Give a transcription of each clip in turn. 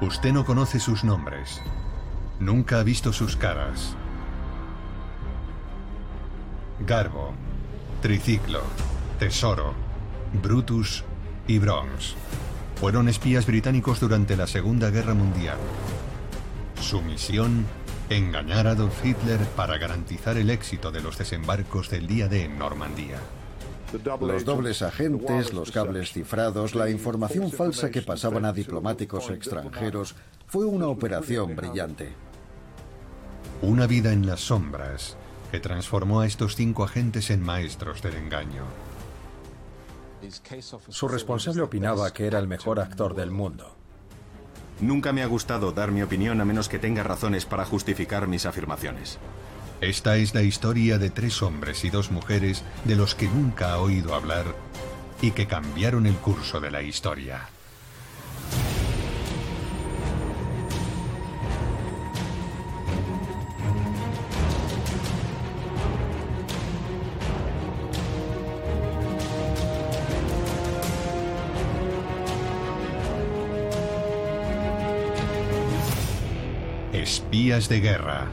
Usted no conoce sus nombres. Nunca ha visto sus caras. Garbo, Triciclo, Tesoro, Brutus y Bronx fueron espías británicos durante la Segunda Guerra Mundial. Su misión, engañar a Adolf Hitler para garantizar el éxito de los desembarcos del día D en Normandía. Los dobles agentes, los cables cifrados, la información falsa que pasaban a diplomáticos extranjeros fue una operación brillante. Una vida en las sombras que transformó a estos cinco agentes en maestros del engaño. Su responsable opinaba que era el mejor actor del mundo. Nunca me ha gustado dar mi opinión a menos que tenga razones para justificar mis afirmaciones. Esta es la historia de tres hombres y dos mujeres de los que nunca ha oído hablar y que cambiaron el curso de la historia. Espías de guerra.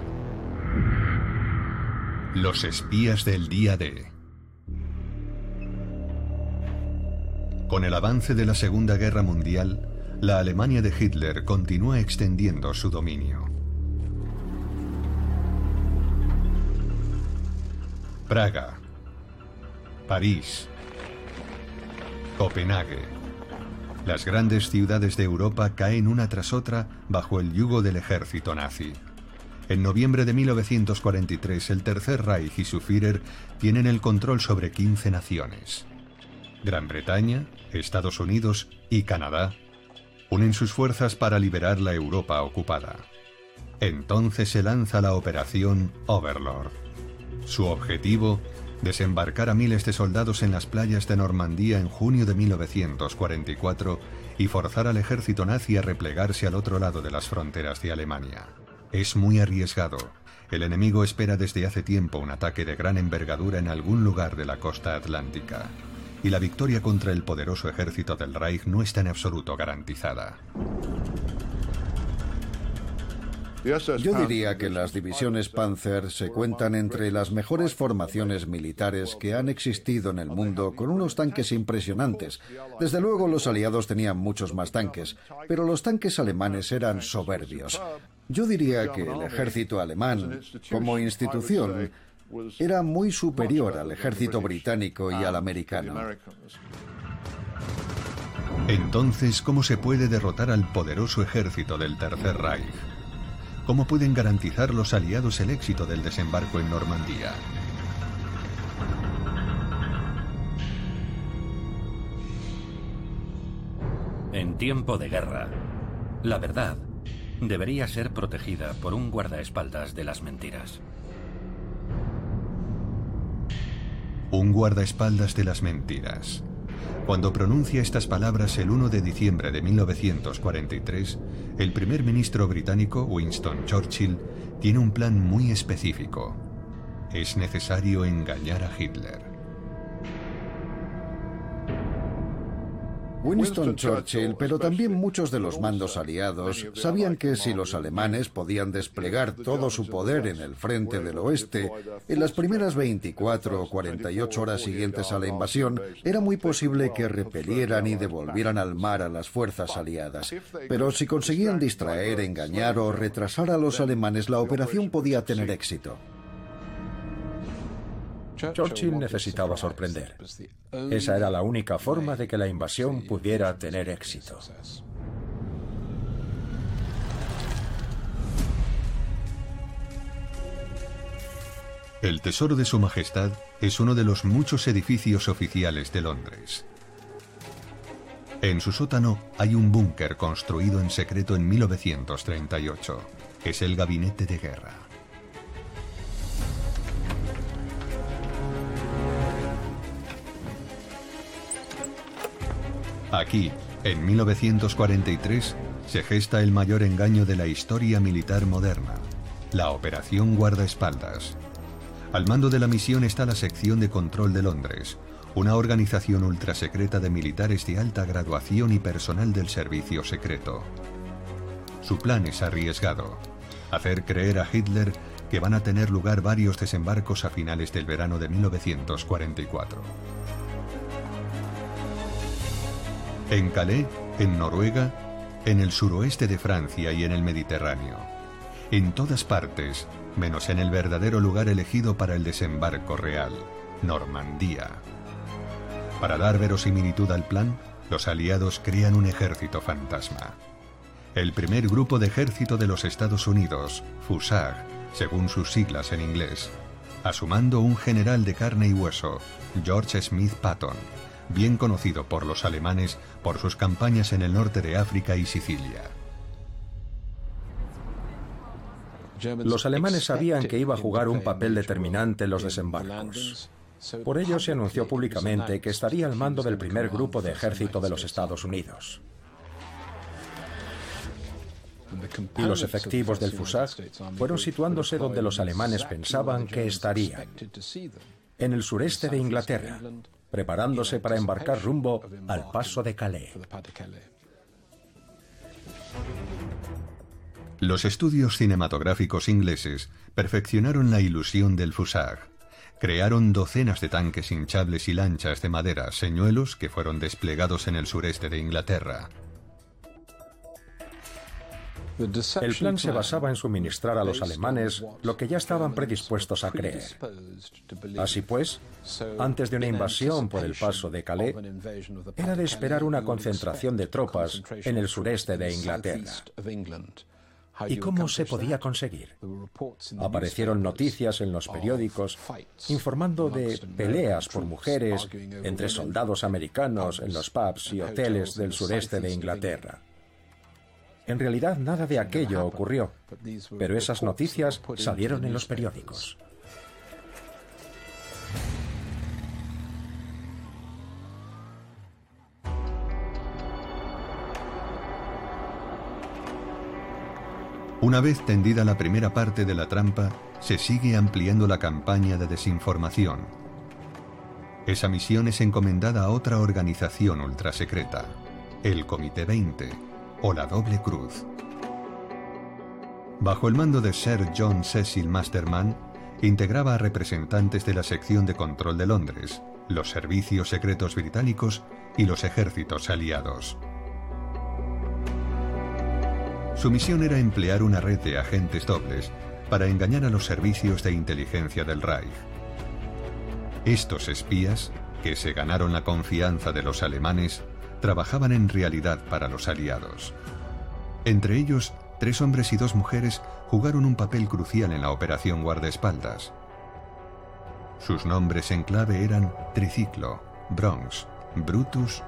Los espías del día D. Con el avance de la Segunda Guerra Mundial, la Alemania de Hitler continúa extendiendo su dominio. Praga, París, Copenhague. Las grandes ciudades de Europa caen una tras otra bajo el yugo del ejército nazi. En noviembre de 1943, el Tercer Reich y su Führer tienen el control sobre 15 naciones. Gran Bretaña, Estados Unidos y Canadá unen sus fuerzas para liberar la Europa ocupada. Entonces se lanza la operación Overlord. Su objetivo, desembarcar a miles de soldados en las playas de Normandía en junio de 1944 y forzar al ejército nazi a replegarse al otro lado de las fronteras de Alemania. Es muy arriesgado. El enemigo espera desde hace tiempo un ataque de gran envergadura en algún lugar de la costa atlántica. Y la victoria contra el poderoso ejército del Reich no está en absoluto garantizada. Yo diría que las divisiones Panzer se cuentan entre las mejores formaciones militares que han existido en el mundo con unos tanques impresionantes. Desde luego los aliados tenían muchos más tanques, pero los tanques alemanes eran soberbios. Yo diría que el ejército alemán, como institución, era muy superior al ejército británico y al americano. Entonces, ¿cómo se puede derrotar al poderoso ejército del Tercer Reich? ¿Cómo pueden garantizar los aliados el éxito del desembarco en Normandía? En tiempo de guerra, la verdad debería ser protegida por un guardaespaldas de las mentiras. Un guardaespaldas de las mentiras. Cuando pronuncia estas palabras el 1 de diciembre de 1943, el primer ministro británico Winston Churchill tiene un plan muy específico. Es necesario engañar a Hitler. Winston Churchill, pero también muchos de los mandos aliados, sabían que si los alemanes podían desplegar todo su poder en el frente del oeste, en las primeras 24 o 48 horas siguientes a la invasión, era muy posible que repelieran y devolvieran al mar a las fuerzas aliadas. Pero si conseguían distraer, engañar o retrasar a los alemanes, la operación podía tener éxito. Churchill necesitaba sorprender. Esa era la única forma de que la invasión pudiera tener éxito. El Tesoro de Su Majestad es uno de los muchos edificios oficiales de Londres. En su sótano hay un búnker construido en secreto en 1938. Es el gabinete de guerra. Aquí, en 1943, se gesta el mayor engaño de la historia militar moderna, la Operación Guardaespaldas. Al mando de la misión está la Sección de Control de Londres, una organización ultrasecreta de militares de alta graduación y personal del servicio secreto. Su plan es arriesgado. Hacer creer a Hitler que van a tener lugar varios desembarcos a finales del verano de 1944. En Calais, en Noruega, en el suroeste de Francia y en el Mediterráneo. En todas partes, menos en el verdadero lugar elegido para el desembarco real, Normandía. Para dar verosimilitud al plan, los aliados crean un ejército fantasma. El primer grupo de ejército de los Estados Unidos, FUSAG, según sus siglas en inglés, asumando un general de carne y hueso, George Smith Patton, bien conocido por los alemanes por sus campañas en el norte de África y Sicilia. Los alemanes sabían que iba a jugar un papel determinante en los desembarcos. Por ello se anunció públicamente que estaría al mando del primer grupo de ejército de los Estados Unidos. Y los efectivos del FUSAG fueron situándose donde los alemanes pensaban que estarían, en el sureste de Inglaterra, preparándose para embarcar rumbo al paso de Calais. Los estudios cinematográficos ingleses perfeccionaron la ilusión del fusag. Crearon docenas de tanques hinchables y lanchas de madera, señuelos que fueron desplegados en el sureste de Inglaterra. El plan se basaba en suministrar a los alemanes lo que ya estaban predispuestos a creer. Así pues, antes de una invasión por el paso de Calais, era de esperar una concentración de tropas en el sureste de Inglaterra. ¿Y cómo se podía conseguir? Aparecieron noticias en los periódicos informando de peleas por mujeres entre soldados americanos en los pubs y hoteles del sureste de Inglaterra. En realidad nada de aquello ocurrió, pero esas noticias salieron en los periódicos. Una vez tendida la primera parte de la trampa, se sigue ampliando la campaña de desinformación. Esa misión es encomendada a otra organización ultrasecreta, el Comité 20, o la doble cruz. Bajo el mando de Sir John Cecil Masterman, integraba a representantes de la sección de control de Londres, los servicios secretos británicos y los ejércitos aliados. Su misión era emplear una red de agentes dobles para engañar a los servicios de inteligencia del Reich. Estos espías, que se ganaron la confianza de los alemanes, trabajaban en realidad para los aliados. Entre ellos, tres hombres y dos mujeres jugaron un papel crucial en la operación guardaespaldas. Sus nombres en clave eran Triciclo, Bronx, Brutus,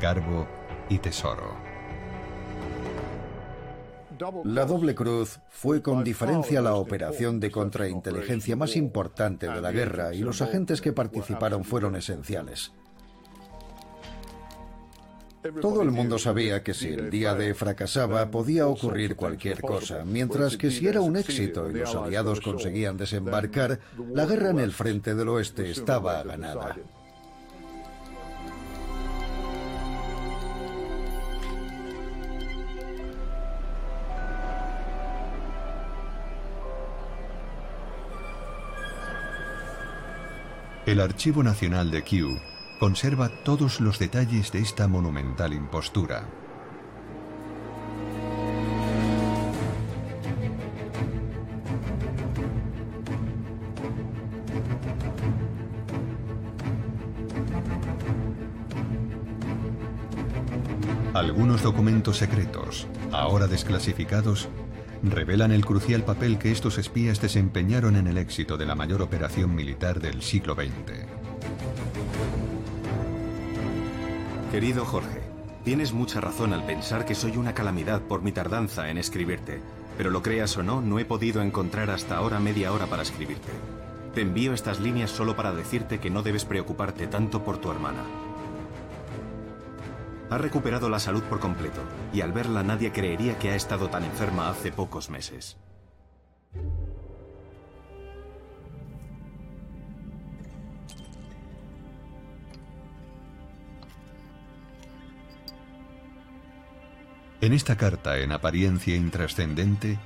Garbo y Tesoro. La doble cruz fue con diferencia la operación de contrainteligencia más importante de la guerra y los agentes que participaron fueron esenciales. Todo el mundo sabía que si el día de fracasaba podía ocurrir cualquier cosa, mientras que si era un éxito y los aliados conseguían desembarcar, la guerra en el frente del oeste estaba ganada. El Archivo Nacional de Kew conserva todos los detalles de esta monumental impostura. Algunos documentos secretos, ahora desclasificados, revelan el crucial papel que estos espías desempeñaron en el éxito de la mayor operación militar del siglo XX. Querido Jorge, tienes mucha razón al pensar que soy una calamidad por mi tardanza en escribirte, pero lo creas o no, no he podido encontrar hasta ahora media hora para escribirte. Te envío estas líneas solo para decirte que no debes preocuparte tanto por tu hermana. Ha recuperado la salud por completo, y al verla nadie creería que ha estado tan enferma hace pocos meses. En esta carta, en apariencia intrascendente,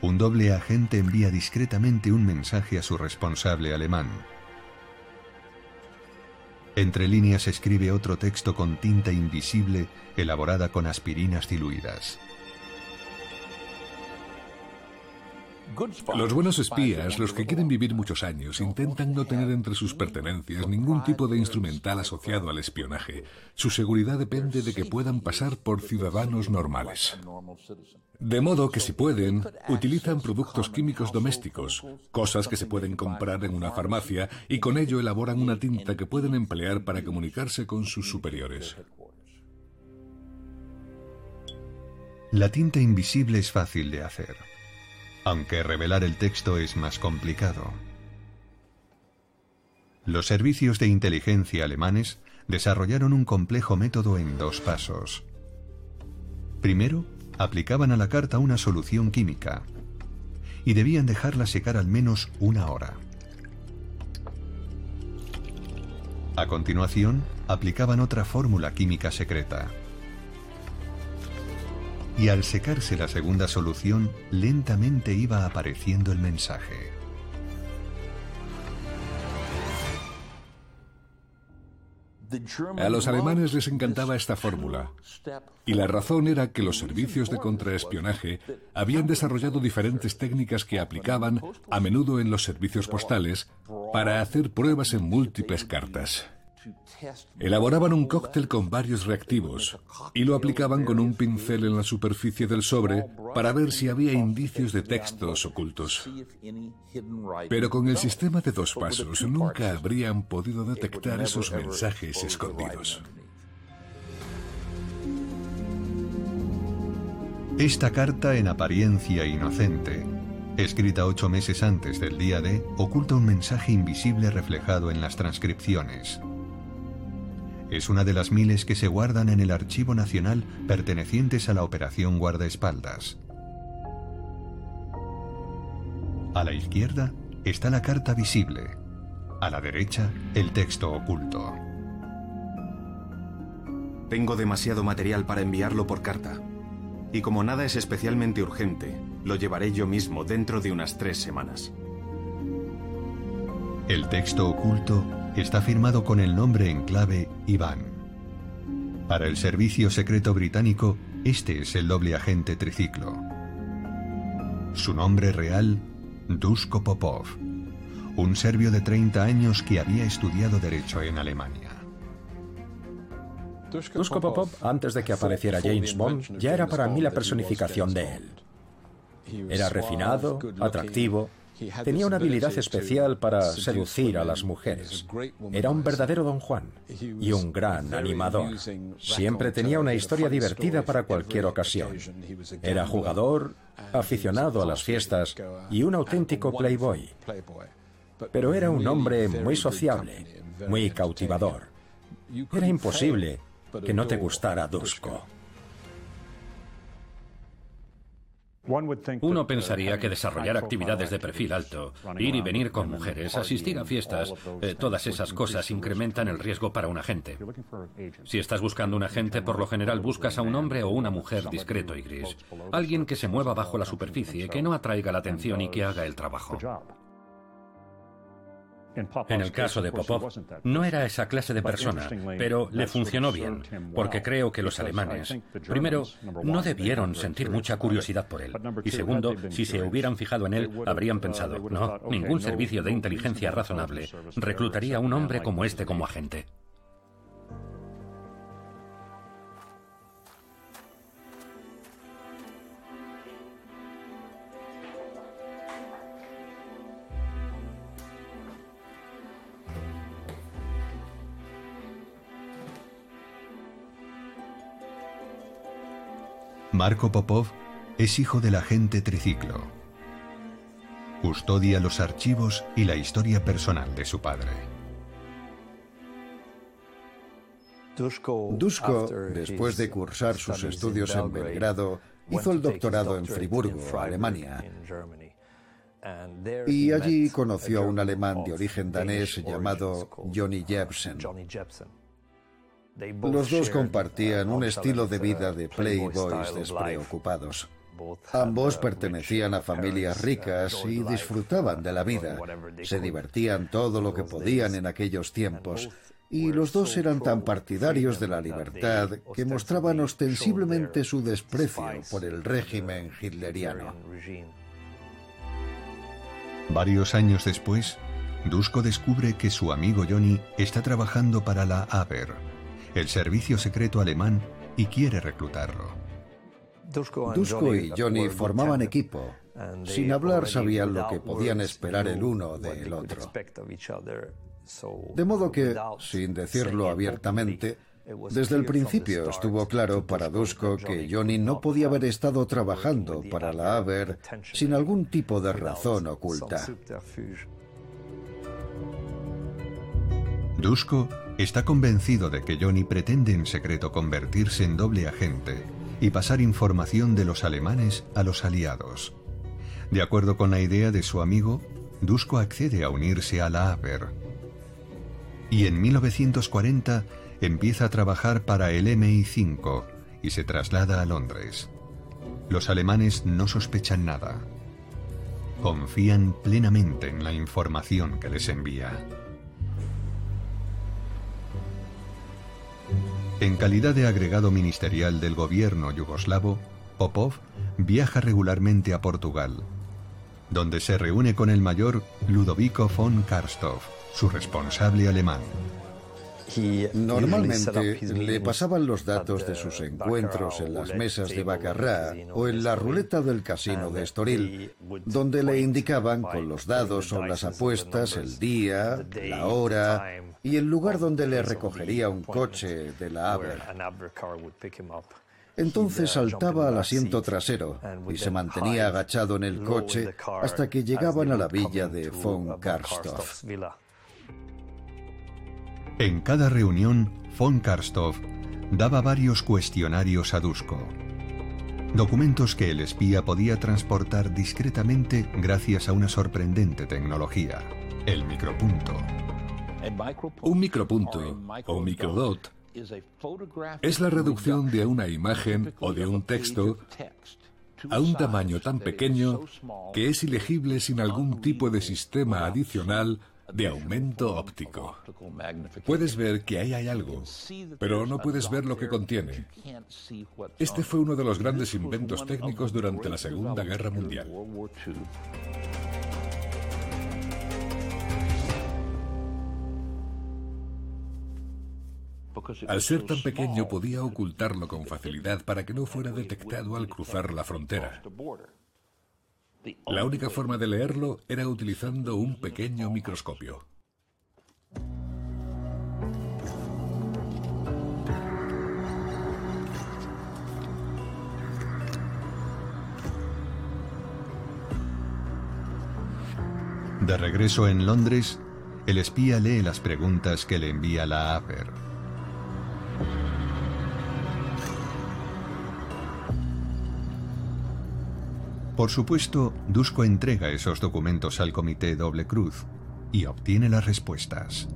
un doble agente envía discretamente un mensaje a su responsable alemán. Entre líneas escribe otro texto con tinta invisible elaborada con aspirinas diluidas. Los buenos espías, los que quieren vivir muchos años, intentan no tener entre sus pertenencias ningún tipo de instrumental asociado al espionaje. Su seguridad depende de que puedan pasar por ciudadanos normales. De modo que si pueden, utilizan productos químicos domésticos, cosas que se pueden comprar en una farmacia, y con ello elaboran una tinta que pueden emplear para comunicarse con sus superiores. La tinta invisible es fácil de hacer aunque revelar el texto es más complicado. Los servicios de inteligencia alemanes desarrollaron un complejo método en dos pasos. Primero, aplicaban a la carta una solución química y debían dejarla secar al menos una hora. A continuación, aplicaban otra fórmula química secreta y al secarse la segunda solución, lentamente iba apareciendo el mensaje. A los alemanes les encantaba esta fórmula. Y la razón era que los servicios de contraespionaje habían desarrollado diferentes técnicas que aplicaban, a menudo en los servicios postales, para hacer pruebas en múltiples cartas. Elaboraban un cóctel con varios reactivos y lo aplicaban con un pincel en la superficie del sobre para ver si había indicios de textos ocultos. Pero con el sistema de dos pasos nunca habrían podido detectar esos mensajes escondidos. Esta carta en apariencia inocente, escrita ocho meses antes del día D, oculta un mensaje invisible reflejado en las transcripciones es una de las miles que se guardan en el Archivo Nacional pertenecientes a la Operación Guardaespaldas. A la izquierda está la carta visible, a la derecha el texto oculto. Tengo demasiado material para enviarlo por carta. Y como nada es especialmente urgente, lo llevaré yo mismo dentro de unas tres semanas. El texto oculto está firmado con el nombre en clave Iván. Para el Servicio Secreto Británico, este es el doble agente triciclo. Su nombre real, Dusko Popov, un serbio de 30 años que había estudiado Derecho en Alemania. Dusko Popov, antes de que apareciera James Bond, ya era para mí la personificación de él. Era refinado, atractivo, Tenía una habilidad especial para seducir a las mujeres. Era un verdadero don Juan y un gran animador. Siempre tenía una historia divertida para cualquier ocasión. Era jugador, aficionado a las fiestas y un auténtico playboy. Pero era un hombre muy sociable, muy cautivador. Era imposible que no te gustara Dusko. Uno pensaría que desarrollar actividades de perfil alto, ir y venir con mujeres, asistir a fiestas, eh, todas esas cosas incrementan el riesgo para un agente. Si estás buscando un agente, por lo general buscas a un hombre o una mujer discreto y gris. Alguien que se mueva bajo la superficie, que no atraiga la atención y que haga el trabajo. En el caso de Popov, no era esa clase de persona, pero le funcionó bien, porque creo que los alemanes, primero, no debieron sentir mucha curiosidad por él, y segundo, si se hubieran fijado en él, habrían pensado, no, ningún servicio de inteligencia razonable reclutaría a un hombre como este como agente. Marco Popov es hijo del agente triciclo. Custodia los archivos y la historia personal de su padre. Dusko, después de cursar sus estudios en Belgrado, hizo el doctorado en Friburgo, Alemania. Y allí conoció a un alemán de origen danés llamado Johnny Jebsen. Los dos compartían un estilo de vida de playboys despreocupados. Ambos pertenecían a familias ricas y disfrutaban de la vida. Se divertían todo lo que podían en aquellos tiempos. Y los dos eran tan partidarios de la libertad que mostraban ostensiblemente su desprecio por el régimen hitleriano. Varios años después, Dusko descubre que su amigo Johnny está trabajando para la Abwehr, el servicio secreto alemán, y quiere reclutarlo. Dusko y Johnny formaban equipo. Sin hablar sabían lo que podían esperar el uno del otro. De modo que, sin decirlo abiertamente, desde el principio estuvo claro para Dusko que Johnny no podía haber estado trabajando para la Aver sin algún tipo de razón oculta. Dusko está convencido de que Johnny pretende en secreto convertirse en doble agente y pasar información de los alemanes a los aliados. De acuerdo con la idea de su amigo, Dusko accede a unirse a la Aver. Y en 1940 empieza a trabajar para el MI5 y se traslada a Londres. Los alemanes no sospechan nada. Confían plenamente en la información que les envía. En calidad de agregado ministerial del gobierno yugoslavo, Popov viaja regularmente a Portugal, donde se reúne con el mayor Ludovico von Karstoff, su responsable alemán. Normalmente le pasaban los datos de sus encuentros en las mesas de Bacarrá o en la ruleta del casino de Estoril, donde le indicaban con los dados o las apuestas el día, la hora y el lugar donde le recogería un coche de la Aver. Entonces saltaba al asiento trasero y se mantenía agachado en el coche hasta que llegaban a la villa de von Karstoff. En cada reunión, von Karstoff daba varios cuestionarios a Dusko. Documentos que el espía podía transportar discretamente gracias a una sorprendente tecnología, el micropunto. Un micropunto o microdot es la reducción de una imagen o de un texto a un tamaño tan pequeño que es ilegible sin algún tipo de sistema adicional de aumento óptico. Puedes ver que ahí hay algo, pero no puedes ver lo que contiene. Este fue uno de los grandes inventos técnicos durante la Segunda Guerra Mundial. Al ser tan pequeño podía ocultarlo con facilidad para que no fuera detectado al cruzar la frontera. La única forma de leerlo era utilizando un pequeño microscopio. De regreso en Londres, el espía lee las preguntas que le envía la APER. Por supuesto, Dusko entrega esos documentos al comité Doble Cruz y obtiene las respuestas.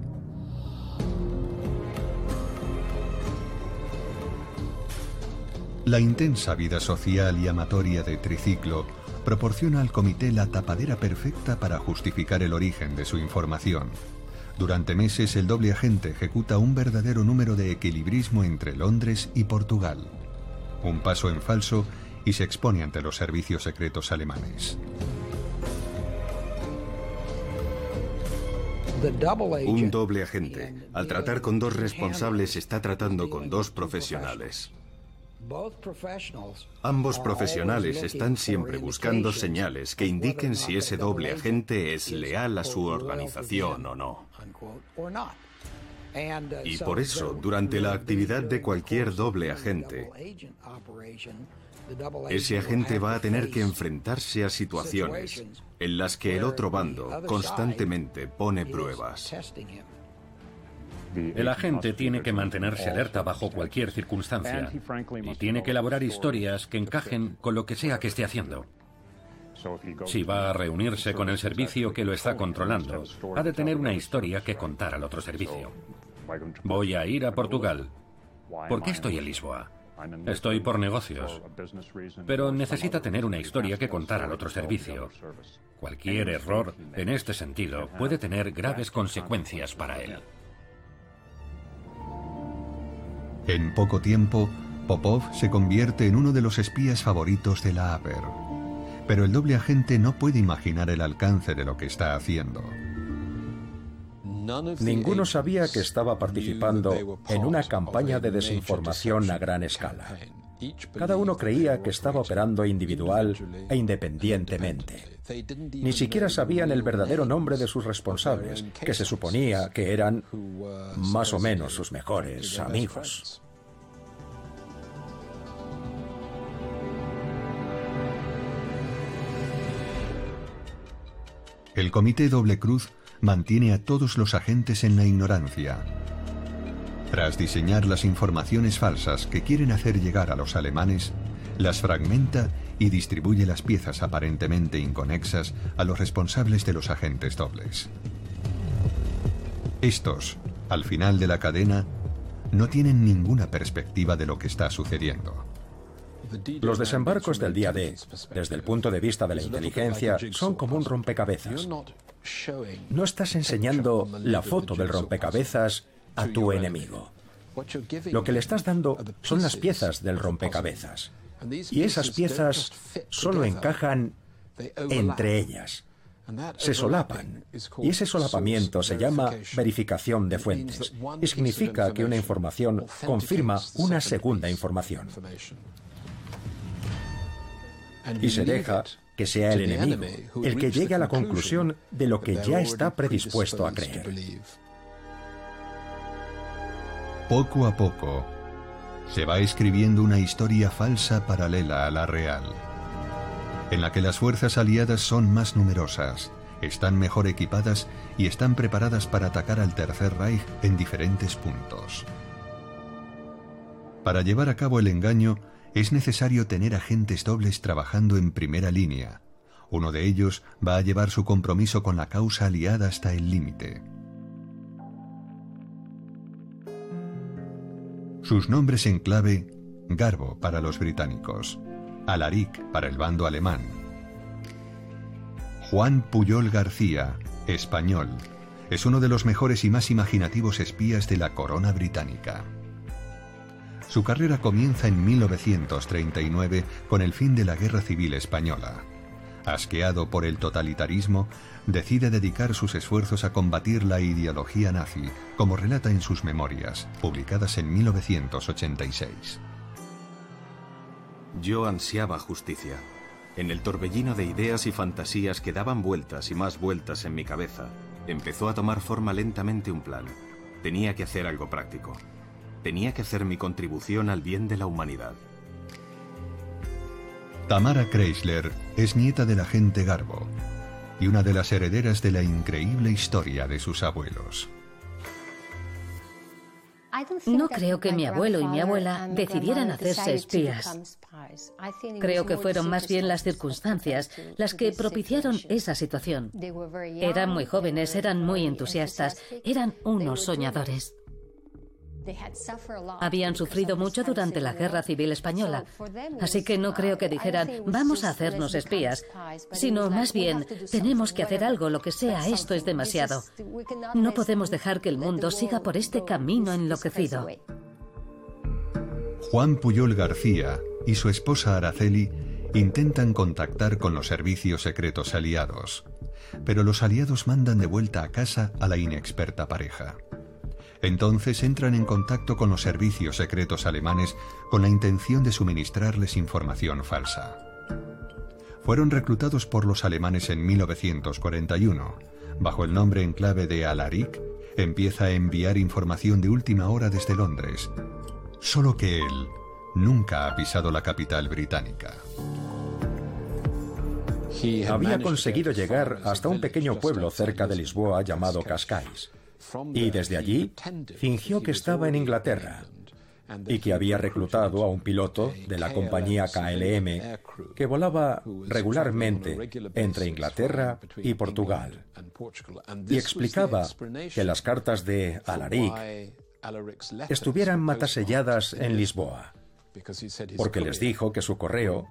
La intensa vida social y amatoria de Triciclo proporciona al comité la tapadera perfecta para justificar el origen de su información. Durante meses el doble agente ejecuta un verdadero número de equilibrismo entre Londres y Portugal. Un paso en falso y se expone ante los servicios secretos alemanes. Un doble agente, al tratar con dos responsables, está tratando con dos profesionales. Ambos profesionales están siempre buscando señales que indiquen si ese doble agente es leal a su organización o no. Y por eso, durante la actividad de cualquier doble agente, ese agente va a tener que enfrentarse a situaciones en las que el otro bando constantemente pone pruebas. El agente tiene que mantenerse alerta bajo cualquier circunstancia y tiene que elaborar historias que encajen con lo que sea que esté haciendo. Si va a reunirse con el servicio que lo está controlando, ha de tener una historia que contar al otro servicio. Voy a ir a Portugal. ¿por qué estoy en Lisboa? Estoy por negocios, pero necesita tener una historia que contar al otro servicio. Cualquier error en este sentido puede tener graves consecuencias para él. En poco tiempo, Popov se convierte en uno de los espías favoritos de la APER. Pero el doble agente no puede imaginar el alcance de lo que está haciendo. Ninguno sabía que estaba participando en una campaña de desinformación a gran escala. Cada uno creía que estaba operando individual e independientemente. Ni siquiera sabían el verdadero nombre de sus responsables, que se suponía que eran más o menos sus mejores amigos. El Comité Doble Cruz mantiene a todos los agentes en la ignorancia. Tras diseñar las informaciones falsas que quieren hacer llegar a los alemanes, las fragmenta y distribuye las piezas aparentemente inconexas a los responsables de los agentes dobles. Estos, al final de la cadena, no tienen ninguna perspectiva de lo que está sucediendo. Los desembarcos del día D, desde el punto de vista de la inteligencia, son como un rompecabezas. No estás enseñando la foto del rompecabezas a tu enemigo. Lo que le estás dando son las piezas del rompecabezas. Y esas piezas solo encajan entre ellas. Se solapan. Y ese solapamiento se llama verificación de fuentes. Y significa que una información confirma una segunda información. Y se deja que sea el enemigo el que llegue a la conclusión de lo que ya está predispuesto a creer. Poco a poco, se va escribiendo una historia falsa paralela a la real, en la que las fuerzas aliadas son más numerosas, están mejor equipadas y están preparadas para atacar al Tercer Reich en diferentes puntos. Para llevar a cabo el engaño, es necesario tener agentes dobles trabajando en primera línea. Uno de ellos va a llevar su compromiso con la causa aliada hasta el límite. Sus nombres en clave, Garbo para los británicos, Alaric para el bando alemán, Juan Puyol García, español, es uno de los mejores y más imaginativos espías de la corona británica. Su carrera comienza en 1939 con el fin de la Guerra Civil Española. Asqueado por el totalitarismo, decide dedicar sus esfuerzos a combatir la ideología nazi, como relata en sus memorias, publicadas en 1986. Yo ansiaba justicia. En el torbellino de ideas y fantasías que daban vueltas y más vueltas en mi cabeza, empezó a tomar forma lentamente un plan. Tenía que hacer algo práctico. Tenía que hacer mi contribución al bien de la humanidad. Tamara Kreisler es nieta del agente Garbo y una de las herederas de la increíble historia de sus abuelos. No creo que mi abuelo y mi abuela decidieran hacerse espías. Creo que fueron más bien las circunstancias las que propiciaron esa situación. Eran muy jóvenes, eran muy entusiastas, eran unos soñadores. Habían sufrido mucho durante la Guerra Civil Española, así que no creo que dijeran vamos a hacernos espías, sino más bien tenemos que hacer algo, lo que sea, esto es demasiado. No podemos dejar que el mundo siga por este camino enloquecido. Juan Puyol García y su esposa Araceli intentan contactar con los servicios secretos aliados, pero los aliados mandan de vuelta a casa a la inexperta pareja. Entonces entran en contacto con los servicios secretos alemanes con la intención de suministrarles información falsa. Fueron reclutados por los alemanes en 1941. Bajo el nombre en clave de Alaric, empieza a enviar información de última hora desde Londres. Solo que él nunca ha pisado la capital británica. Había conseguido llegar hasta un pequeño pueblo cerca de Lisboa llamado Cascais y desde allí fingió que estaba en Inglaterra y que había reclutado a un piloto de la compañía KLM que volaba regularmente entre Inglaterra y Portugal. Y explicaba que las cartas de Alaric estuvieran mataselladas en Lisboa, porque les dijo que su correo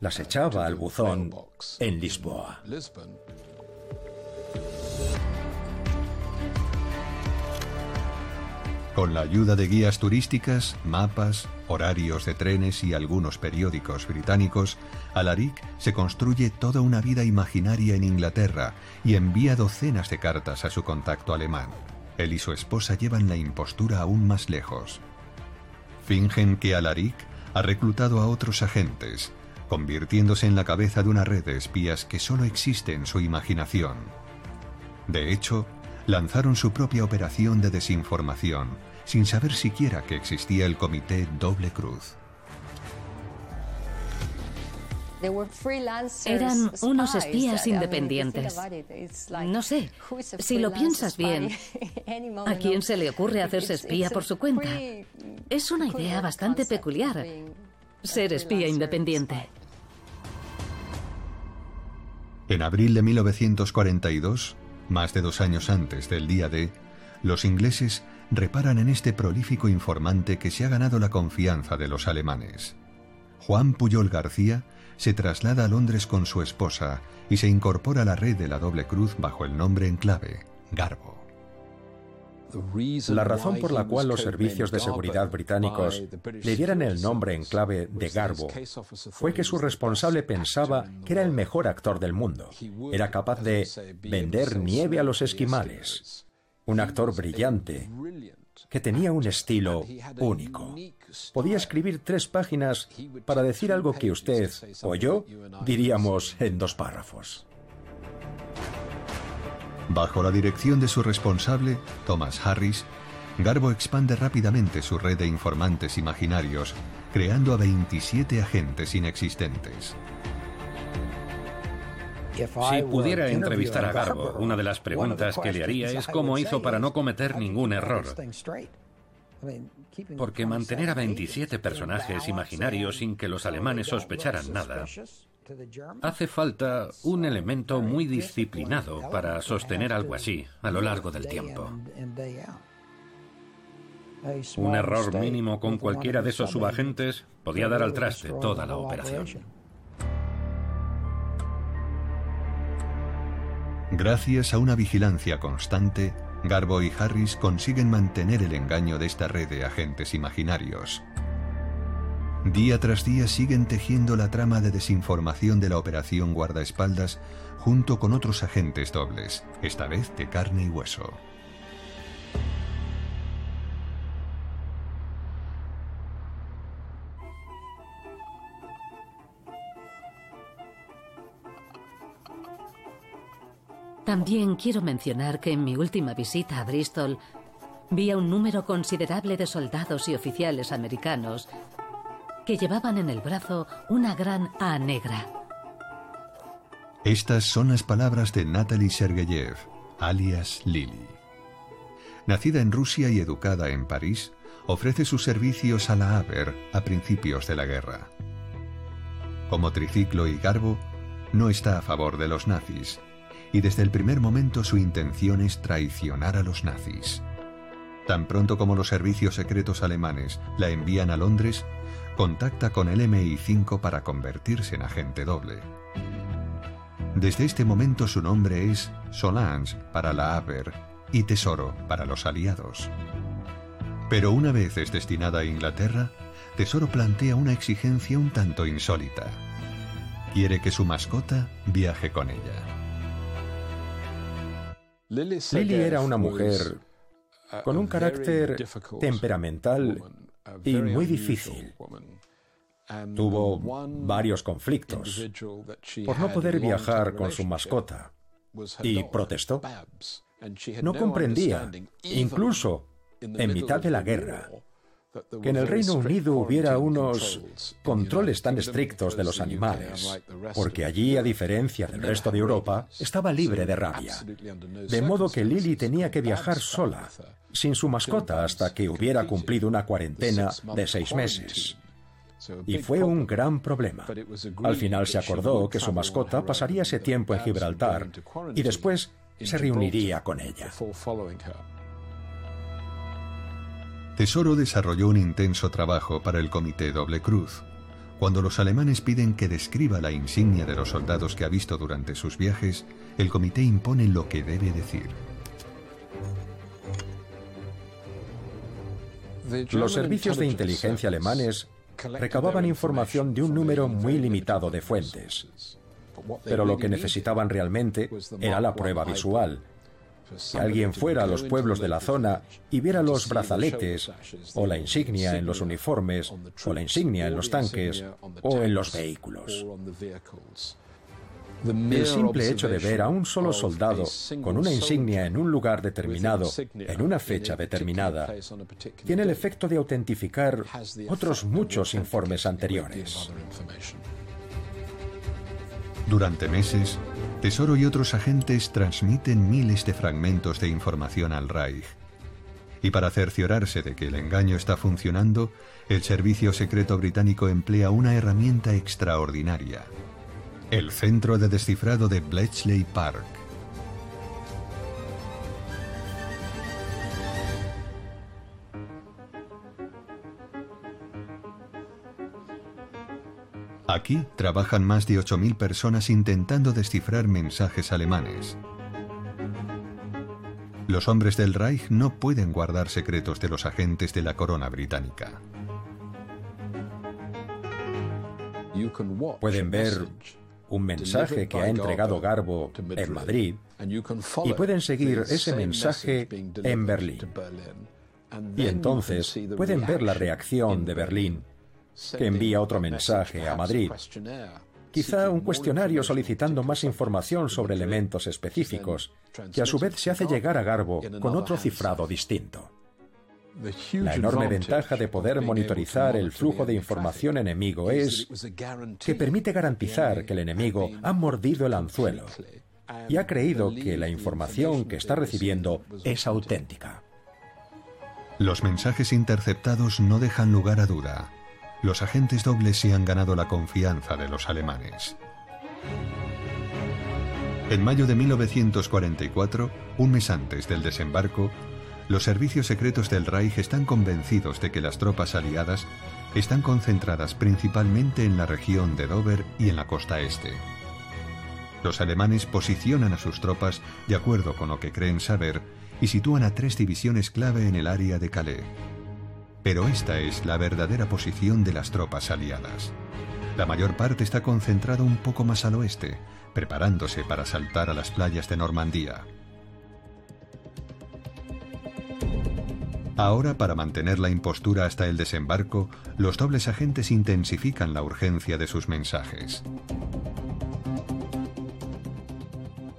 las echaba al buzón en Lisboa. Con la ayuda de guías turísticas, mapas, horarios de trenes y algunos periódicos británicos, Alaric se construye toda una vida imaginaria en Inglaterra y envía docenas de cartas a su contacto alemán. Él y su esposa llevan la impostura aún más lejos. Fingen que Alaric ha reclutado a otros agentes, convirtiéndose en la cabeza de una red de espías que solo existe en su imaginación. De hecho, lanzaron su propia operación de desinformación, sin saber siquiera que existía el comité Doble Cruz. Eran unos espías independientes. No sé, si lo piensas bien, ¿a quién se le ocurre hacerse espía por su cuenta? Es una idea bastante peculiar, ser espía independiente. En abril de 1942, más de dos años antes del día D, los ingleses reparan en este prolífico informante que se ha ganado la confianza de los alemanes. Juan Puyol García se traslada a Londres con su esposa y se incorpora a la red de la doble cruz bajo el nombre en clave, Garbo. La razón por la cual los servicios de seguridad británicos le dieran el nombre en clave de Garbo fue que su responsable pensaba que era el mejor actor del mundo. Era capaz de vender nieve a los esquimales, un actor brillante que tenía un estilo único. Podía escribir tres páginas para decir algo que usted o yo diríamos en dos párrafos. Bajo la dirección de su responsable, Thomas Harris, Garbo expande rápidamente su red de informantes imaginarios, creando a 27 agentes inexistentes. Si pudiera entrevistar a Garbo, una de las preguntas que le haría es cómo hizo para no cometer ningún error. Porque mantener a 27 personajes imaginarios sin que los alemanes sospecharan nada, hace falta un elemento muy disciplinado para sostener algo así a lo largo del tiempo. Un error mínimo con cualquiera de esos subagentes podía dar al traste toda la operación. Gracias a una vigilancia constante, Garbo y Harris consiguen mantener el engaño de esta red de agentes imaginarios. Día tras día siguen tejiendo la trama de desinformación de la operación guardaespaldas junto con otros agentes dobles, esta vez de carne y hueso. También quiero mencionar que en mi última visita a Bristol vi a un número considerable de soldados y oficiales americanos que llevaban en el brazo una gran A negra. Estas son las palabras de Natalie Sergeyev, alias Lily. Nacida en Rusia y educada en París, ofrece sus servicios a la Haber a principios de la guerra. Como triciclo y garbo, no está a favor de los nazis y desde el primer momento su intención es traicionar a los nazis. Tan pronto como los servicios secretos alemanes la envían a Londres, contacta con el MI5 para convertirse en agente doble. Desde este momento su nombre es Solange para la Haber y Tesoro para los aliados. Pero una vez es destinada a Inglaterra, Tesoro plantea una exigencia un tanto insólita. Quiere que su mascota viaje con ella. Lily era una mujer con un carácter temperamental y muy difícil. Tuvo varios conflictos por no poder viajar con su mascota y protestó. No comprendía, incluso en mitad de la guerra, que en el Reino Unido hubiera unos controles tan estrictos de los animales, porque allí, a diferencia del resto de Europa, estaba libre de rabia. De modo que Lily tenía que viajar sola, sin su mascota, hasta que hubiera cumplido una cuarentena de seis meses. Y fue un gran problema. Al final se acordó que su mascota pasaría ese tiempo en Gibraltar y después se reuniría con ella. Tesoro desarrolló un intenso trabajo para el Comité Doble Cruz. Cuando los alemanes piden que describa la insignia de los soldados que ha visto durante sus viajes, el comité impone lo que debe decir. Los servicios de inteligencia alemanes recababan información de un número muy limitado de fuentes, pero lo que necesitaban realmente era la prueba visual. Que alguien fuera a los pueblos de la zona y viera los brazaletes, o la insignia en los uniformes, o la insignia en los tanques, o en los vehículos. El simple hecho de ver a un solo soldado con una insignia en un lugar determinado, en una fecha determinada, tiene el efecto de autentificar otros muchos informes anteriores. Durante meses, Tesoro y otros agentes transmiten miles de fragmentos de información al Reich. Y para cerciorarse de que el engaño está funcionando, el Servicio Secreto Británico emplea una herramienta extraordinaria el centro de descifrado de Bletchley Park. Aquí trabajan más de 8.000 personas intentando descifrar mensajes alemanes. Los hombres del Reich no pueden guardar secretos de los agentes de la corona británica. Pueden ver un mensaje que ha entregado Garbo en Madrid y pueden seguir ese mensaje en Berlín. Y entonces pueden ver la reacción de Berlín, que envía otro mensaje a Madrid. Quizá un cuestionario solicitando más información sobre elementos específicos, que a su vez se hace llegar a Garbo con otro cifrado distinto. La enorme ventaja de poder monitorizar el flujo de información enemigo es que permite garantizar que el enemigo ha mordido el anzuelo y ha creído que la información que está recibiendo es auténtica. Los mensajes interceptados no dejan lugar a duda. Los agentes dobles se han ganado la confianza de los alemanes. En mayo de 1944, un mes antes del desembarco, los servicios secretos del Reich están convencidos de que las tropas aliadas están concentradas principalmente en la región de Dover y en la costa este. Los alemanes posicionan a sus tropas de acuerdo con lo que creen saber y sitúan a tres divisiones clave en el área de Calais. Pero esta es la verdadera posición de las tropas aliadas. La mayor parte está concentrada un poco más al oeste, preparándose para saltar a las playas de Normandía. Ahora, para mantener la impostura hasta el desembarco, los dobles agentes intensifican la urgencia de sus mensajes.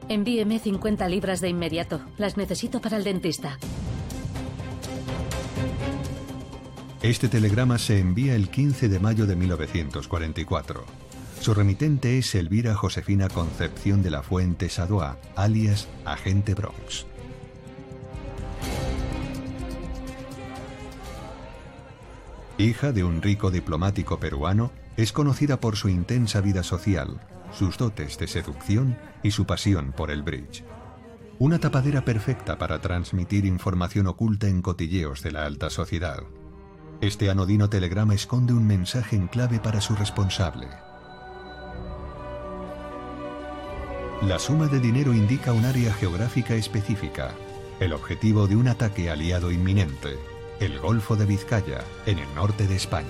Envíeme 50 libras de inmediato. Las necesito para el dentista. Este telegrama se envía el 15 de mayo de 1944. Su remitente es Elvira Josefina Concepción de la Fuente Sadoa, alias Agente Bronx. Hija de un rico diplomático peruano, es conocida por su intensa vida social, sus dotes de seducción y su pasión por el bridge. Una tapadera perfecta para transmitir información oculta en cotilleos de la alta sociedad. Este anodino telegrama esconde un mensaje en clave para su responsable. La suma de dinero indica un área geográfica específica, el objetivo de un ataque aliado inminente el Golfo de Vizcaya, en el norte de España.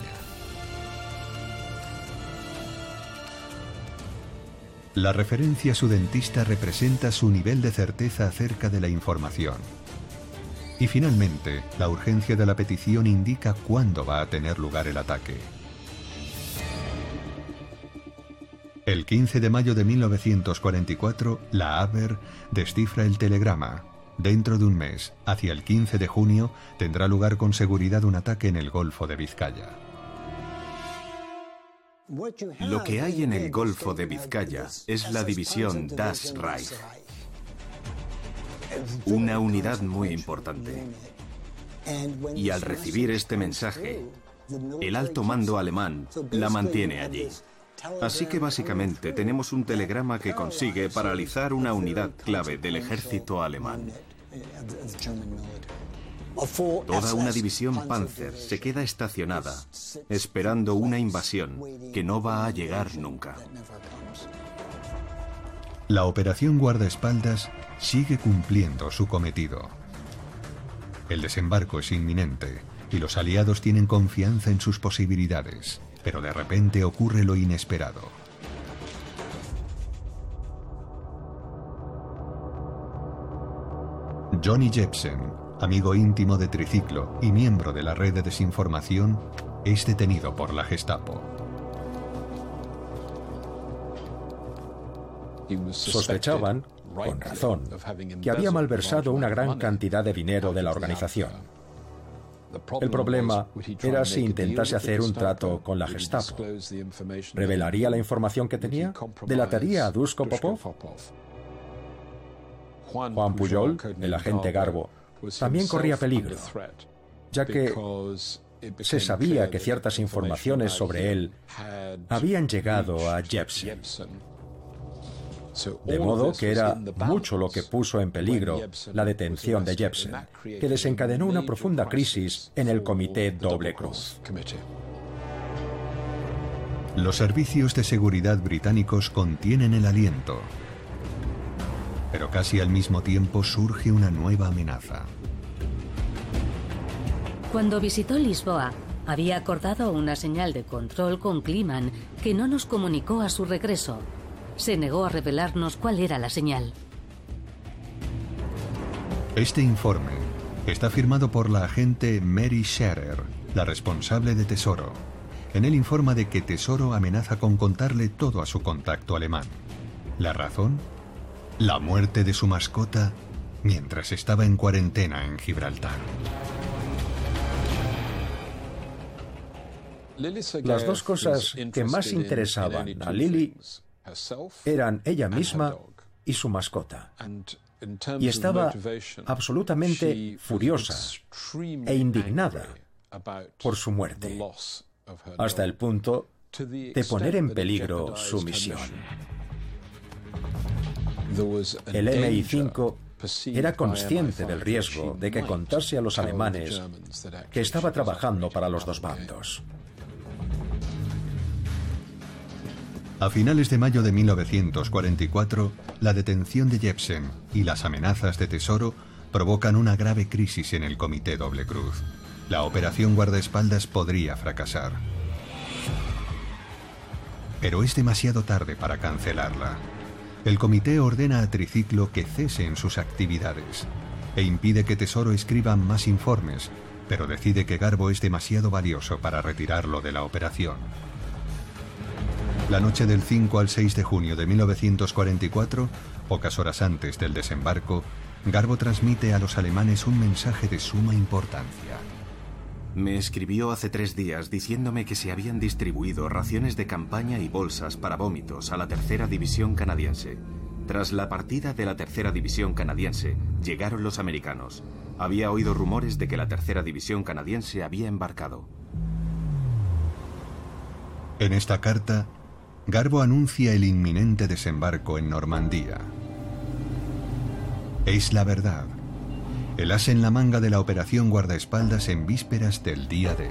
La referencia sudentista representa su nivel de certeza acerca de la información. Y finalmente, la urgencia de la petición indica cuándo va a tener lugar el ataque. El 15 de mayo de 1944, la Haber descifra el telegrama, Dentro de un mes, hacia el 15 de junio, tendrá lugar con seguridad un ataque en el Golfo de Vizcaya. Lo que hay en el Golfo de Vizcaya es la división Das Reich, una unidad muy importante. Y al recibir este mensaje, el alto mando alemán la mantiene allí. Así que básicamente tenemos un telegrama que consigue paralizar una unidad clave del ejército alemán. Toda una división Panzer se queda estacionada, esperando una invasión que no va a llegar nunca. La operación guardaespaldas sigue cumpliendo su cometido. El desembarco es inminente y los aliados tienen confianza en sus posibilidades, pero de repente ocurre lo inesperado. Johnny Jepsen, amigo íntimo de Triciclo y miembro de la red de desinformación, es detenido por la Gestapo. Sospechaban, con razón, que había malversado una gran cantidad de dinero de la organización. El problema era si intentase hacer un trato con la Gestapo. ¿Revelaría la información que tenía? ¿Delataría a Dusko Popov? Juan Pujol, el agente Garbo, también corría peligro, ya que se sabía que ciertas informaciones sobre él habían llegado a Jepsen. De modo que era mucho lo que puso en peligro la detención de Jepsen, que desencadenó una profunda crisis en el Comité Doble Cruz. Los servicios de seguridad británicos contienen el aliento, pero casi al mismo tiempo surge una nueva amenaza. Cuando visitó Lisboa, había acordado una señal de control con Kliman que no nos comunicó a su regreso. Se negó a revelarnos cuál era la señal. Este informe está firmado por la agente Mary Scherer, la responsable de Tesoro. En él informa de que Tesoro amenaza con contarle todo a su contacto alemán. ¿La razón? La muerte de su mascota mientras estaba en cuarentena en Gibraltar. Las dos cosas que más interesaban a Lily eran ella misma y su mascota. Y estaba absolutamente furiosa e indignada por su muerte, hasta el punto de poner en peligro su misión. El MI5 era consciente del riesgo de que contase a los alemanes que estaba trabajando para los dos bandos. A finales de mayo de 1944, la detención de Jepsen y las amenazas de Tesoro provocan una grave crisis en el Comité Doble Cruz. La operación guardaespaldas podría fracasar. Pero es demasiado tarde para cancelarla. El comité ordena a Triciclo que cese en sus actividades e impide que Tesoro escriba más informes, pero decide que Garbo es demasiado valioso para retirarlo de la operación. La noche del 5 al 6 de junio de 1944, pocas horas antes del desembarco, Garbo transmite a los alemanes un mensaje de suma importancia. Me escribió hace tres días diciéndome que se habían distribuido raciones de campaña y bolsas para vómitos a la tercera división canadiense. Tras la partida de la tercera división canadiense, llegaron los americanos. Había oído rumores de que la tercera división canadiense había embarcado. En esta carta, Garbo anuncia el inminente desembarco en Normandía. Es la verdad. El as en la manga de la operación guardaespaldas en vísperas del día D.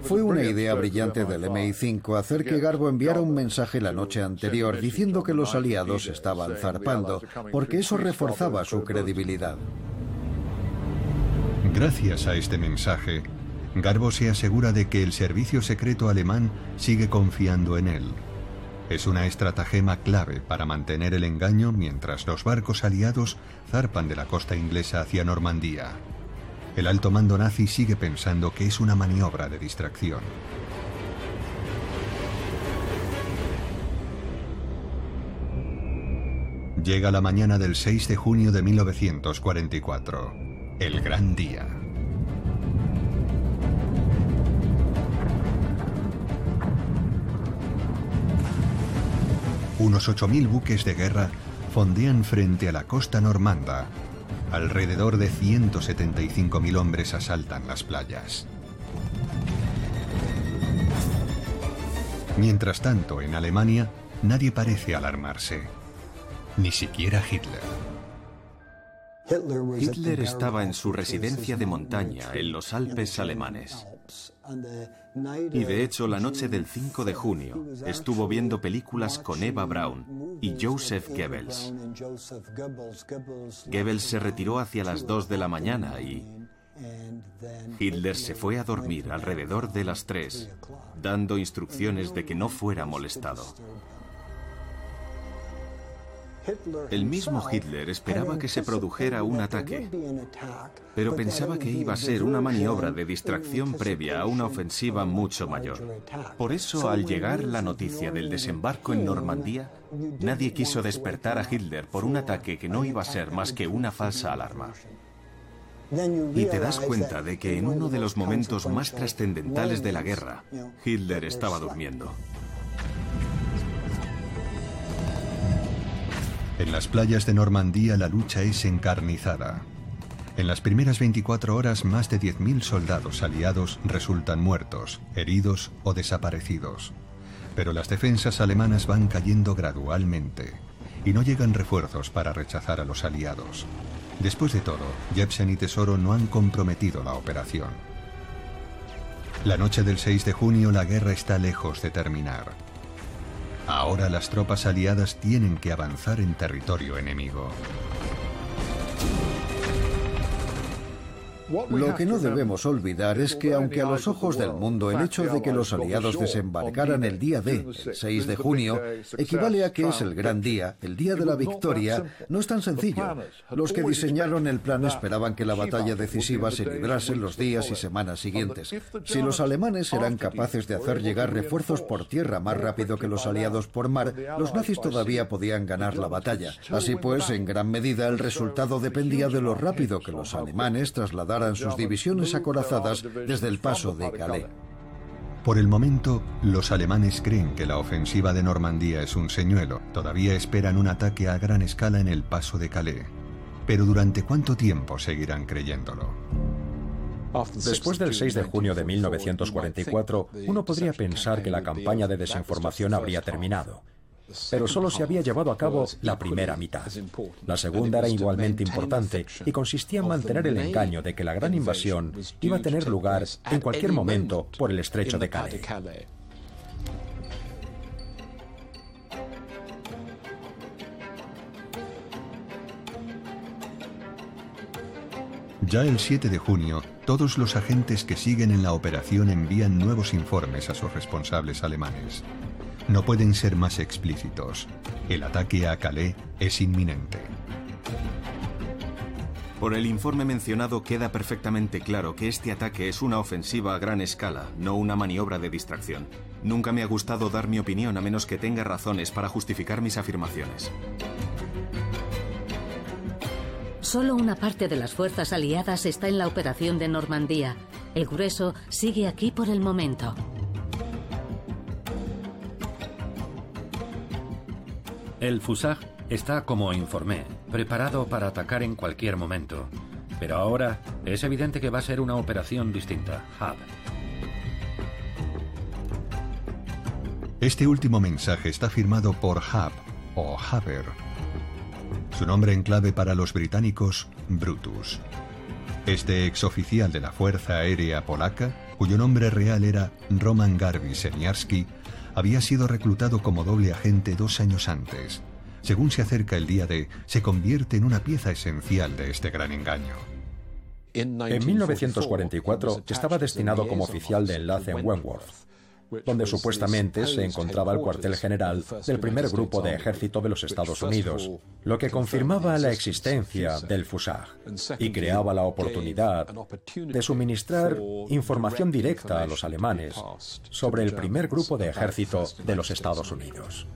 Fue una idea brillante del MI5 hacer que Garbo enviara un mensaje la noche anterior diciendo que los aliados estaban zarpando, porque eso reforzaba su credibilidad. Gracias a este mensaje, Garbo se asegura de que el servicio secreto alemán sigue confiando en él. Es una estratagema clave para mantener el engaño mientras los barcos aliados zarpan de la costa inglesa hacia Normandía. El alto mando nazi sigue pensando que es una maniobra de distracción. Llega la mañana del 6 de junio de 1944, el gran día. Unos 8.000 buques de guerra fondean frente a la costa normanda. Alrededor de 175.000 hombres asaltan las playas. Mientras tanto, en Alemania, nadie parece alarmarse. Ni siquiera Hitler. Hitler estaba en su residencia de montaña en los Alpes alemanes. Y de hecho, la noche del 5 de junio estuvo viendo películas con Eva Braun y Joseph Goebbels. Goebbels se retiró hacia las 2 de la mañana y Hitler se fue a dormir alrededor de las 3, dando instrucciones de que no fuera molestado. El mismo Hitler esperaba que se produjera un ataque, pero pensaba que iba a ser una maniobra de distracción previa a una ofensiva mucho mayor. Por eso, al llegar la noticia del desembarco en Normandía, nadie quiso despertar a Hitler por un ataque que no iba a ser más que una falsa alarma. Y te das cuenta de que en uno de los momentos más trascendentales de la guerra, Hitler estaba durmiendo. En las playas de Normandía la lucha es encarnizada. En las primeras 24 horas más de 10.000 soldados aliados resultan muertos, heridos o desaparecidos. Pero las defensas alemanas van cayendo gradualmente y no llegan refuerzos para rechazar a los aliados. Después de todo, Jepsen y Tesoro no han comprometido la operación. La noche del 6 de junio la guerra está lejos de terminar. Ahora las tropas aliadas tienen que avanzar en territorio enemigo. Lo que no debemos olvidar es que, aunque a los ojos del mundo el hecho de que los aliados desembarcaran el día D, 6 de junio, equivale a que es el gran día, el día de la victoria, no es tan sencillo. Los que diseñaron el plan esperaban que la batalla decisiva se librase en los días y semanas siguientes. Si los alemanes eran capaces de hacer llegar refuerzos por tierra más rápido que los aliados por mar, los nazis todavía podían ganar la batalla. Así pues, en gran medida el resultado dependía de lo rápido que los alemanes sus divisiones acorazadas desde el paso de Calais. Por el momento, los alemanes creen que la ofensiva de Normandía es un señuelo. Todavía esperan un ataque a gran escala en el paso de Calais. Pero ¿durante cuánto tiempo seguirán creyéndolo? Después del 6 de junio de 1944, uno podría pensar que la campaña de desinformación habría terminado pero solo se había llevado a cabo la primera mitad. La segunda era igualmente importante y consistía en mantener el engaño de que la gran invasión iba a tener lugar en cualquier momento por el estrecho de Calais. Ya el 7 de junio, todos los agentes que siguen en la operación envían nuevos informes a sus responsables alemanes no pueden ser más explícitos. El ataque a Calais es inminente. Por el informe mencionado queda perfectamente claro que este ataque es una ofensiva a gran escala, no una maniobra de distracción. Nunca me ha gustado dar mi opinión a menos que tenga razones para justificar mis afirmaciones. Solo una parte de las fuerzas aliadas está en la operación de Normandía. El grueso sigue aquí por el momento. El Fusag está, como informé, preparado para atacar en cualquier momento. Pero ahora es evidente que va a ser una operación distinta. Hub. Este último mensaje está firmado por Hub o Haber. Su nombre en clave para los británicos, Brutus. Este exoficial de la Fuerza Aérea Polaca, cuyo nombre real era Roman Garbi Seniarski, había sido reclutado como doble agente dos años antes. Según se acerca el día de, se convierte en una pieza esencial de este gran engaño. En 1944 estaba destinado como oficial de enlace en Wentworth, donde supuestamente se encontraba el cuartel general del primer grupo de ejército de los Estados Unidos, lo que confirmaba la existencia del FUSAG y creaba la oportunidad de suministrar información directa a los alemanes sobre el primer grupo de ejército de los Estados Unidos.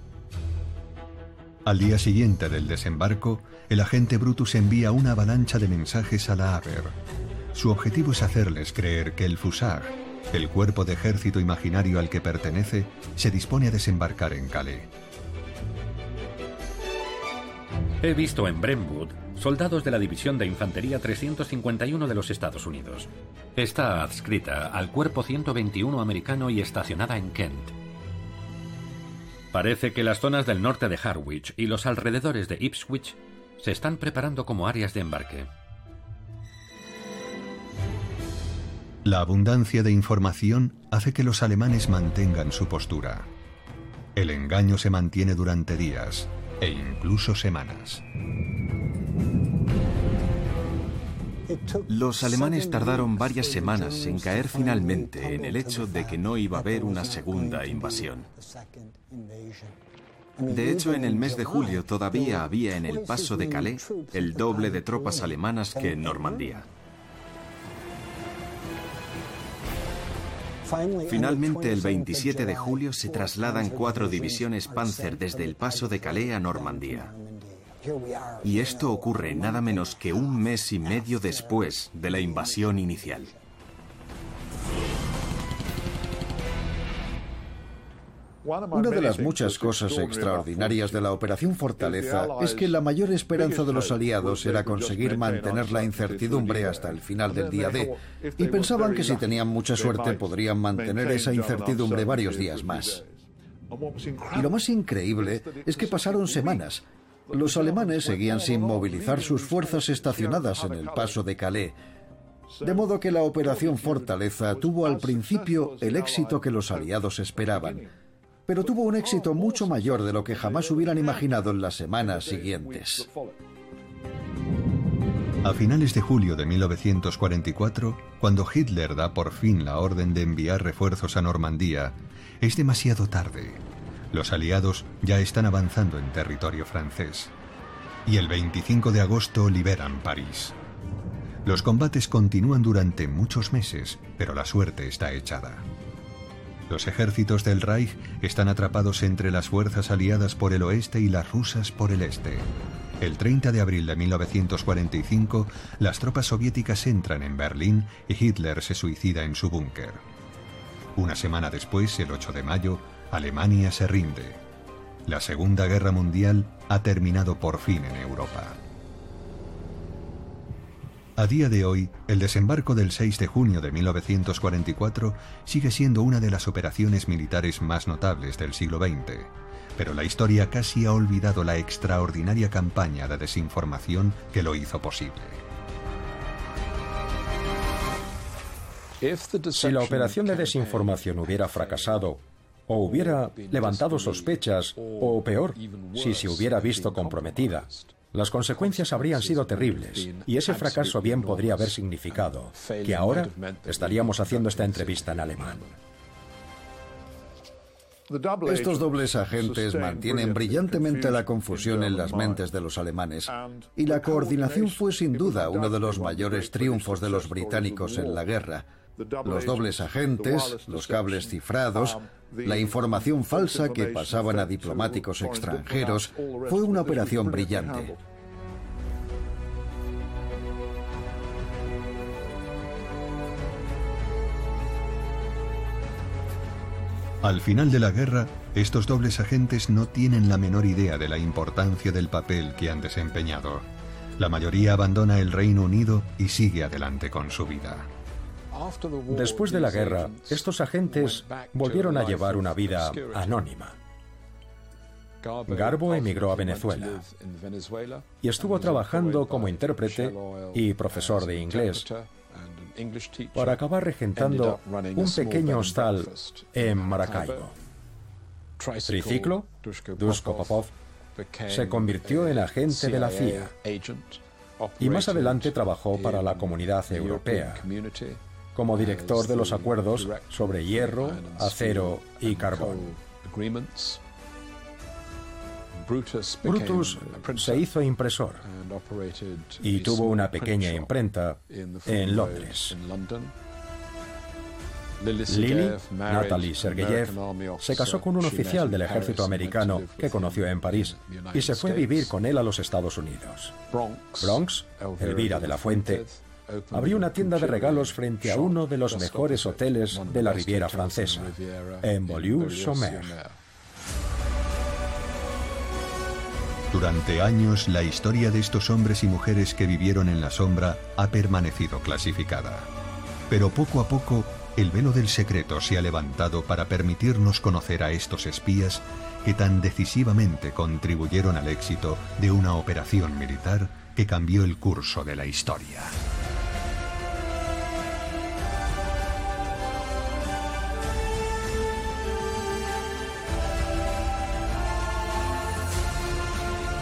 Al día siguiente del desembarco, el agente Brutus envía una avalancha de mensajes a la ABER. Su objetivo es hacerles creer que el FUSAG el cuerpo de ejército imaginario al que pertenece se dispone a desembarcar en Calais. He visto en Brentwood soldados de la División de Infantería 351 de los Estados Unidos. Está adscrita al Cuerpo 121 americano y estacionada en Kent. Parece que las zonas del norte de Harwich y los alrededores de Ipswich Se están preparando como áreas de embarque. La abundancia de información hace que los alemanes mantengan su postura. El engaño se mantiene durante días e incluso semanas. Los alemanes tardaron varias semanas en caer finalmente en el hecho de que no iba a haber una segunda invasión. De hecho, en el mes de julio todavía había en el paso de Calais el doble de tropas alemanas que en Normandía. Finalmente, el 27 de julio se trasladan cuatro divisiones Panzer desde el paso de Calais a Normandía. Y esto ocurre nada menos que un mes y medio después de la invasión inicial. Una de las muchas cosas extraordinarias de la Operación Fortaleza es que la mayor esperanza de los aliados era conseguir mantener la incertidumbre hasta el final del día D, y pensaban que si tenían mucha suerte podrían mantener esa incertidumbre varios días más. Y lo más increíble es que pasaron semanas. Los alemanes seguían sin movilizar sus fuerzas estacionadas en el paso de Calais, de modo que la Operación Fortaleza tuvo al principio el éxito que los aliados esperaban pero tuvo un éxito mucho mayor de lo que jamás hubieran imaginado en las semanas siguientes. A finales de julio de 1944, cuando Hitler da por fin la orden de enviar refuerzos a Normandía, es demasiado tarde. Los aliados ya están avanzando en territorio francés. Y el 25 de agosto liberan París. Los combates continúan durante muchos meses, pero la suerte está echada. Los ejércitos del Reich están atrapados entre las fuerzas aliadas por el oeste y las rusas por el este. El 30 de abril de 1945, las tropas soviéticas entran en Berlín y Hitler se suicida en su búnker. Una semana después, el 8 de mayo, Alemania se rinde. La Segunda Guerra Mundial ha terminado por fin en Europa. A día de hoy, el desembarco del 6 de junio de 1944 sigue siendo una de las operaciones militares más notables del siglo XX, pero la historia casi ha olvidado la extraordinaria campaña de desinformación que lo hizo posible. Si la operación de desinformación hubiera fracasado, o hubiera levantado sospechas, o peor, si se hubiera visto comprometida, las consecuencias habrían sido terribles y ese fracaso bien podría haber significado que ahora estaríamos haciendo esta entrevista en alemán. Estos dobles agentes mantienen brillantemente la confusión en las mentes de los alemanes y la coordinación fue sin duda uno de los mayores triunfos de los británicos en la guerra. Los dobles agentes, los cables cifrados, la información falsa que pasaban a diplomáticos extranjeros fue una operación brillante. Al final de la guerra, estos dobles agentes no tienen la menor idea de la importancia del papel que han desempeñado. La mayoría abandona el Reino Unido y sigue adelante con su vida. Después de la guerra, estos agentes volvieron a llevar una vida anónima. Garbo emigró a Venezuela y estuvo trabajando como intérprete y profesor de inglés para acabar regentando un pequeño hostal en Maracaibo. Triciclo, Dusko Popov, se convirtió en agente de la CIA y más adelante trabajó para la Comunidad Europea como director de los acuerdos sobre hierro, acero y carbón. Brutus se hizo impresor y tuvo una pequeña imprenta en Londres. Lily, Natalie Sergeyev, se casó con un oficial del ejército americano que conoció en París y se fue a vivir con él a los Estados Unidos. Bronx, Elvira de la Fuente, abrió una tienda de regalos frente a uno de los mejores hoteles de la Riviera Francesa, en Beaulieu-sur-Mer. Durante años, la historia de estos hombres y mujeres que vivieron en la sombra ha permanecido clasificada. Pero poco a poco, el velo del secreto se ha levantado para permitirnos conocer a estos espías que tan decisivamente contribuyeron al éxito de una operación militar que cambió el curso de la historia.